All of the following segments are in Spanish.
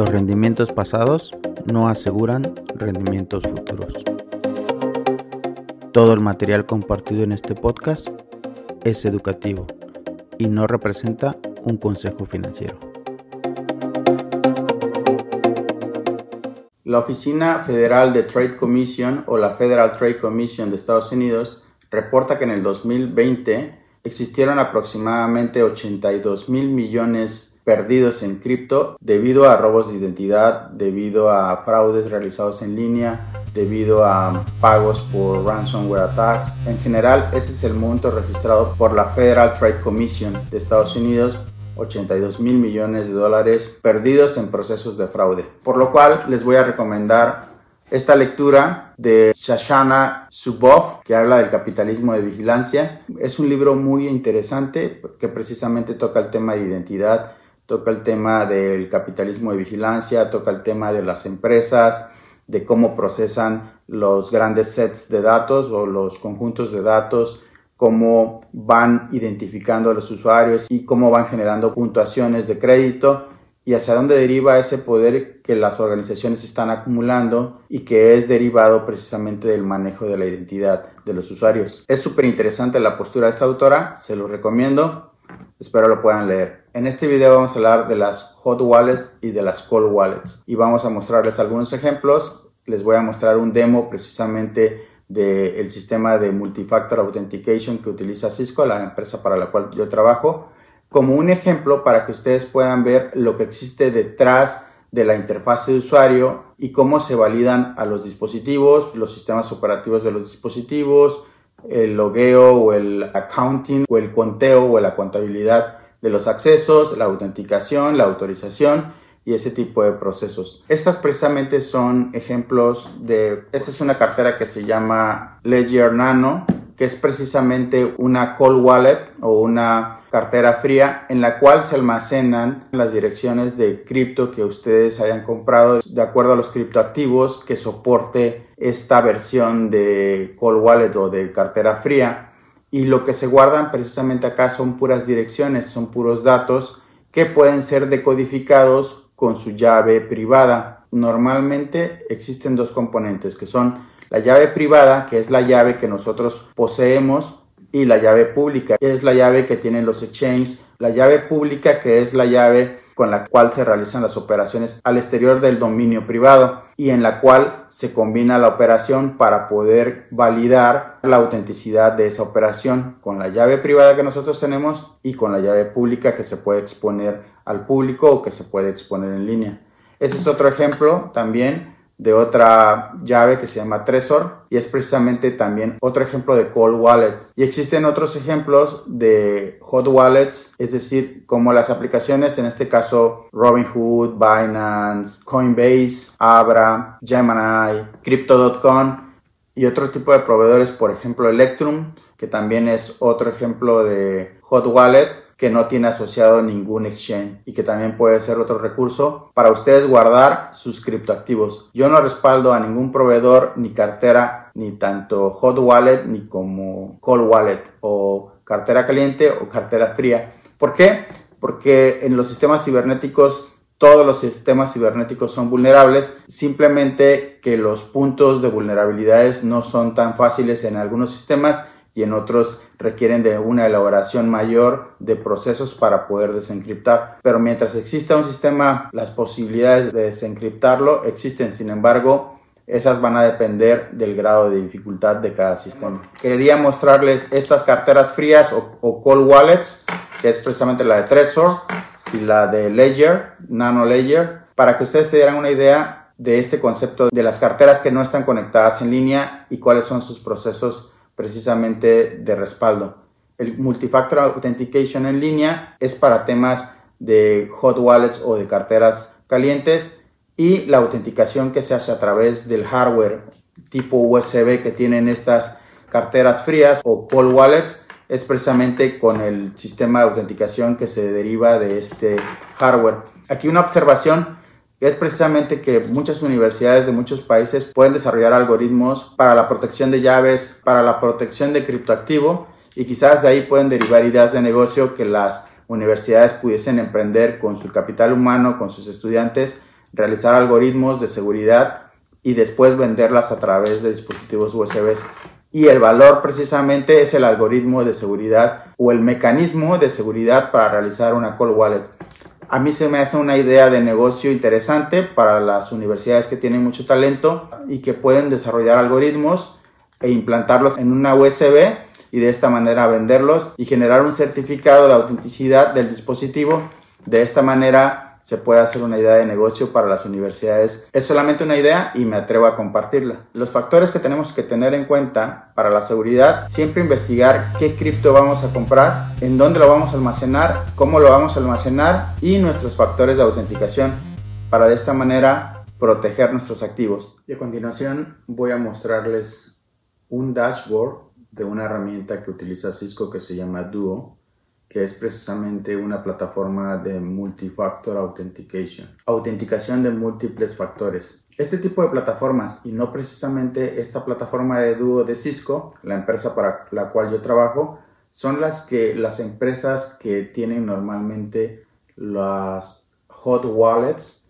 Los rendimientos pasados no aseguran rendimientos futuros. Todo el material compartido en este podcast es educativo y no representa un consejo financiero. La Oficina Federal de Trade Commission o la Federal Trade Commission de Estados Unidos reporta que en el 2020 existieron aproximadamente 82 mil millones perdidos en cripto debido a robos de identidad, debido a fraudes realizados en línea, debido a pagos por ransomware attacks. En general, ese es el monto registrado por la Federal Trade Commission de Estados Unidos 82 mil millones de dólares perdidos en procesos de fraude. Por lo cual les voy a recomendar esta lectura de Shashana Subov, que habla del capitalismo de vigilancia. Es un libro muy interesante que precisamente toca el tema de identidad toca el tema del capitalismo de vigilancia, toca el tema de las empresas, de cómo procesan los grandes sets de datos o los conjuntos de datos, cómo van identificando a los usuarios y cómo van generando puntuaciones de crédito y hacia dónde deriva ese poder que las organizaciones están acumulando y que es derivado precisamente del manejo de la identidad de los usuarios. Es súper interesante la postura de esta autora, se lo recomiendo. Espero lo puedan leer. En este video vamos a hablar de las hot wallets y de las cold wallets y vamos a mostrarles algunos ejemplos. Les voy a mostrar un demo precisamente del sistema de multifactor authentication que utiliza Cisco, la empresa para la cual yo trabajo, como un ejemplo para que ustedes puedan ver lo que existe detrás de la interfase de usuario y cómo se validan a los dispositivos, los sistemas operativos de los dispositivos, el logueo o el accounting o el conteo o la contabilidad de los accesos, la autenticación, la autorización y ese tipo de procesos. Estas precisamente son ejemplos de, esta es una cartera que se llama Ledger Nano, que es precisamente una cold wallet o una cartera fría en la cual se almacenan las direcciones de cripto que ustedes hayan comprado de acuerdo a los criptoactivos que soporte esta versión de cold wallet o de cartera fría y lo que se guardan precisamente acá son puras direcciones, son puros datos que pueden ser decodificados con su llave privada. Normalmente existen dos componentes que son la llave privada, que es la llave que nosotros poseemos y la llave pública, que es la llave que tienen los exchanges, la llave pública, que es la llave con la cual se realizan las operaciones al exterior del dominio privado y en la cual se combina la operación para poder validar la autenticidad de esa operación con la llave privada que nosotros tenemos y con la llave pública que se puede exponer al público o que se puede exponer en línea. Ese es otro ejemplo también de otra llave que se llama Trezor y es precisamente también otro ejemplo de cold wallet. Y existen otros ejemplos de hot wallets, es decir, como las aplicaciones, en este caso Robinhood, Binance, Coinbase, Abra, Gemini, Crypto.com y otro tipo de proveedores, por ejemplo Electrum, que también es otro ejemplo de hot wallet que no tiene asociado ningún exchange y que también puede ser otro recurso para ustedes guardar sus criptoactivos. Yo no respaldo a ningún proveedor ni cartera ni tanto hot wallet ni como cold wallet o cartera caliente o cartera fría. ¿Por qué? Porque en los sistemas cibernéticos todos los sistemas cibernéticos son vulnerables, simplemente que los puntos de vulnerabilidades no son tan fáciles en algunos sistemas y en otros requieren de una elaboración mayor de procesos para poder desencriptar. Pero mientras exista un sistema, las posibilidades de desencriptarlo existen. Sin embargo, esas van a depender del grado de dificultad de cada sistema. Quería mostrarles estas carteras frías o, cold wallets, que es precisamente la de Trezor y la de Ledger, Nano Ledger, para que ustedes se dieran una idea de este concepto de las carteras que no están conectadas en línea y cuáles son sus procesos precisamente de respaldo. El Multifactor Authentication en línea es para temas de hot wallets o de carteras calientes y la autenticación que se hace a través del hardware tipo USB que tienen estas carteras frías o cold wallets es precisamente con el sistema de autenticación que se deriva de este hardware. Aquí una observación es precisamente que muchas universidades de muchos países pueden desarrollar algoritmos para la protección de llaves, para la protección de criptoactivo y quizás de ahí pueden derivar ideas de negocio que las universidades pudiesen emprender con su capital humano, con sus estudiantes, realizar algoritmos de seguridad y después venderlas a través de dispositivos USB. Y el valor precisamente es el algoritmo de seguridad o el mecanismo de seguridad para realizar una cold wallet. A mí se me hace una idea de negocio interesante para las universidades que tienen mucho talento y que pueden desarrollar algoritmos e implantarlos en una USB y de esta manera venderlos y generar un certificado de autenticidad del dispositivo. De esta manera se puede hacer una idea de negocio para las universidades. Es solamente una idea y me atrevo a compartirla. Los factores que tenemos que tener en cuenta para la seguridad, siempre investigar qué cripto vamos a comprar, en dónde lo vamos a almacenar, cómo lo vamos a almacenar y nuestros factores de autenticación para de esta manera proteger nuestros activos. Y a continuación voy a mostrarles un dashboard de una herramienta que utiliza Cisco que se llama Duo que es precisamente una plataforma de multifactor authentication, autenticación de múltiples factores. Este tipo de plataformas y no precisamente esta plataforma de dúo de Cisco, la empresa para la cual yo trabajo, son las que las empresas que tienen normalmente las hot wallets,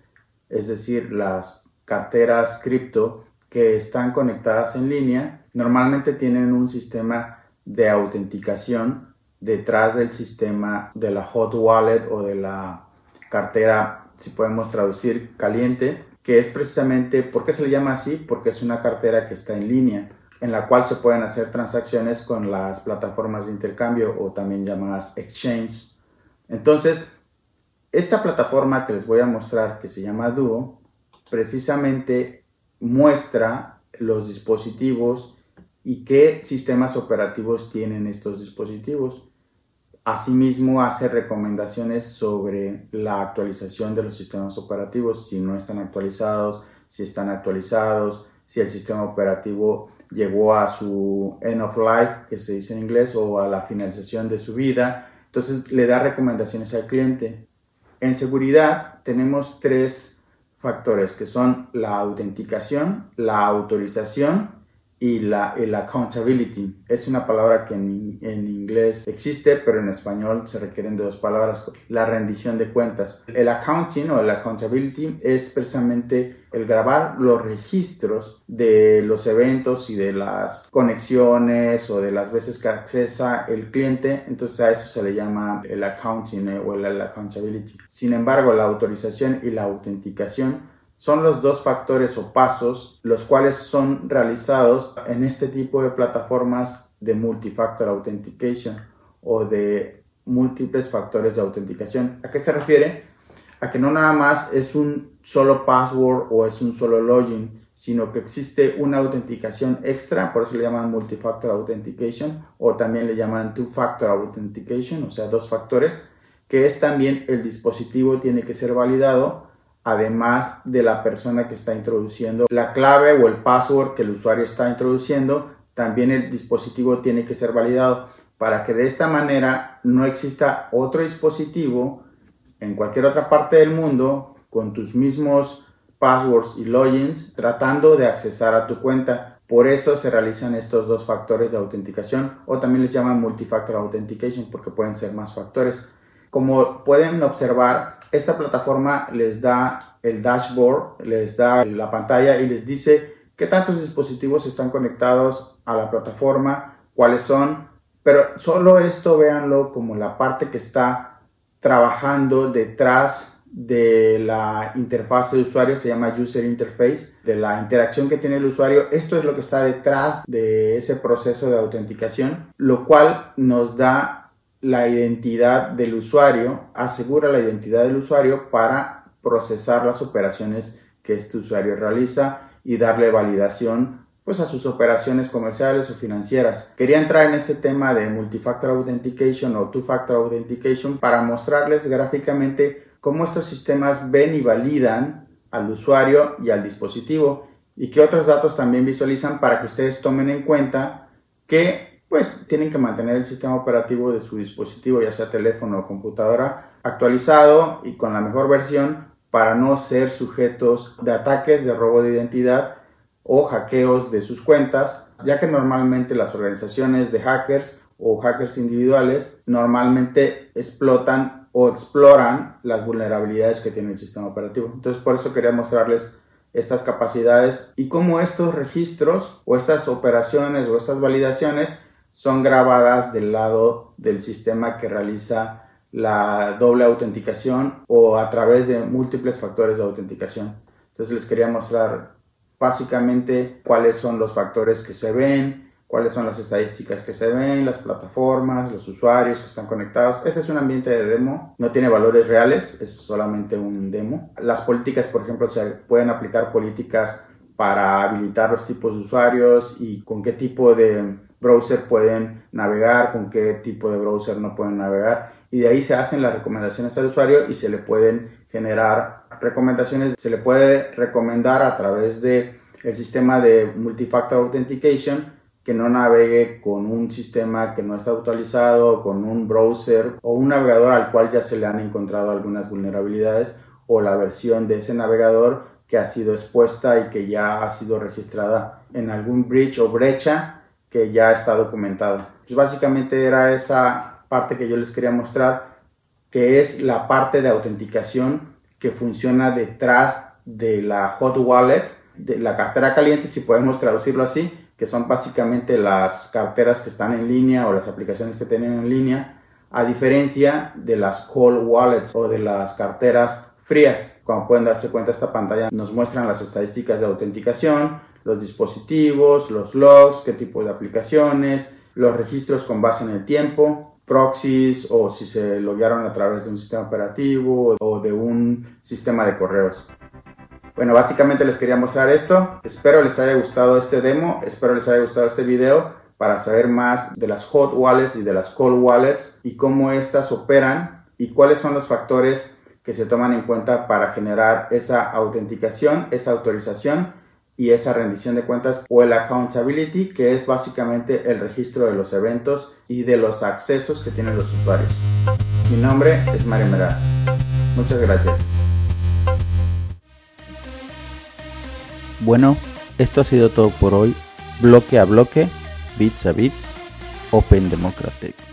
es decir, las carteras cripto que están conectadas en línea, normalmente tienen un sistema de autenticación detrás del sistema de la hot wallet o de la cartera, si podemos traducir, caliente, que es precisamente, ¿por qué se le llama así? Porque es una cartera que está en línea, en la cual se pueden hacer transacciones con las plataformas de intercambio o también llamadas exchange. Entonces, esta plataforma que les voy a mostrar, que se llama Duo, precisamente muestra los dispositivos y qué sistemas operativos tienen estos dispositivos. Asimismo, hace recomendaciones sobre la actualización de los sistemas operativos, si no están actualizados, si están actualizados, si el sistema operativo llegó a su end of life, que se dice en inglés, o a la finalización de su vida. Entonces, le da recomendaciones al cliente. En seguridad tenemos tres factores que son la autenticación, la autorización y la el accountability. Es una palabra que en, en, inglés existe, pero en español se requieren de dos palabras. La rendición de cuentas. El accounting o el accountability es precisamente el grabar los registros de los eventos y de las conexiones o de las veces que accesa el cliente. Entonces a eso se le llama el accounting o el accountability. Sin embargo, la autorización y la autenticación son los dos factores o pasos los cuales son realizados en este tipo de plataformas de multifactor authentication o de múltiples factores de autenticación. ¿A qué se refiere? A que no nada más es un solo password o es un solo login, sino que existe una autenticación extra, por eso le llaman multifactor authentication o también le llaman two-factor authentication, o sea, dos factores, que es también el dispositivo tiene que ser validado además de la persona que está introduciendo la clave o el password que el usuario está introduciendo, también el dispositivo tiene que ser validado para que de esta manera no exista otro dispositivo en cualquier otra parte del mundo con tus mismos passwords y logins tratando de accesar a tu cuenta. Por eso se realizan estos dos factores de autenticación o también les llaman multifactor authentication porque pueden ser más factores. Como pueden observar, esta plataforma les da el dashboard, les da la pantalla y les dice qué tantos dispositivos están conectados a la plataforma, cuáles son, pero solo esto véanlo como la parte que está trabajando detrás de la interfaz de usuario, se llama User Interface, de la interacción que tiene el usuario. Esto es lo que está detrás de ese proceso de autenticación, lo cual nos da la identidad del usuario, asegura la identidad del usuario para procesar las operaciones que este usuario realiza y darle validación pues a sus operaciones comerciales o financieras. Quería entrar en este tema de multifactor authentication o two-factor authentication para mostrarles gráficamente cómo estos sistemas ven y validan al usuario y al dispositivo y qué otros datos también visualizan para que ustedes tomen en cuenta que pues tienen que mantener el sistema operativo de su dispositivo, ya sea teléfono o computadora, actualizado y con la mejor versión para no ser sujetos de ataques de robo de identidad o hackeos de sus cuentas, ya que normalmente las organizaciones de hackers o hackers individuales normalmente explotan o exploran las vulnerabilidades que tiene el sistema operativo. Entonces por eso quería mostrarles estas capacidades y cómo estos registros o estas operaciones o estas validaciones son grabadas del lado del sistema que realiza la doble autenticación o a través de múltiples factores de autenticación. Entonces les quería mostrar básicamente cuáles son los factores que se ven, cuáles son las estadísticas que se ven, las plataformas, los usuarios que están conectados. Este es un ambiente de demo, no tiene valores reales, es solamente un demo. Las políticas, por ejemplo, se pueden aplicar políticas para habilitar los tipos de usuarios y con qué tipo de browser pueden navegar, con qué tipo de browser no pueden navegar. Y de ahí se hacen las recomendaciones al usuario y se le pueden generar recomendaciones. Se le puede recomendar a través de el sistema de Multifactor Authentication que no navegue con un sistema que no está actualizado, con un browser o un navegador al cual ya se le han encontrado algunas vulnerabilidades o la versión de ese navegador que ha sido expuesta y que ya ha sido registrada en algún bridge o brecha que ya está documentado. Pues básicamente era esa parte que yo les quería mostrar, que es la parte de autenticación que funciona detrás de la hot wallet, de la cartera caliente, si podemos traducirlo así, que son básicamente las carteras que están en línea o las aplicaciones que tienen en línea, a diferencia de las cold wallets o de las carteras frías. Como pueden darse cuenta, esta pantalla nos muestran las estadísticas de autenticación, los dispositivos, los logs, qué tipo de aplicaciones, los registros con base en el tiempo, proxies o si se loguearon a través de un sistema operativo o de un sistema de correos. Bueno, básicamente les quería mostrar esto. Espero les haya gustado este demo, espero les haya gustado este video para saber más de las hot wallets y de las cold wallets y cómo estas operan y cuáles son los factores que se toman en cuenta para generar esa autenticación, esa autorización y esa rendición de cuentas o el accountability, que es básicamente el registro de los eventos y de los accesos que tienen los usuarios. Mi nombre es Mario Meraz. Muchas gracias. Bueno, esto ha sido todo por hoy. Bloque a bloque, bits a bits, Open Democratic.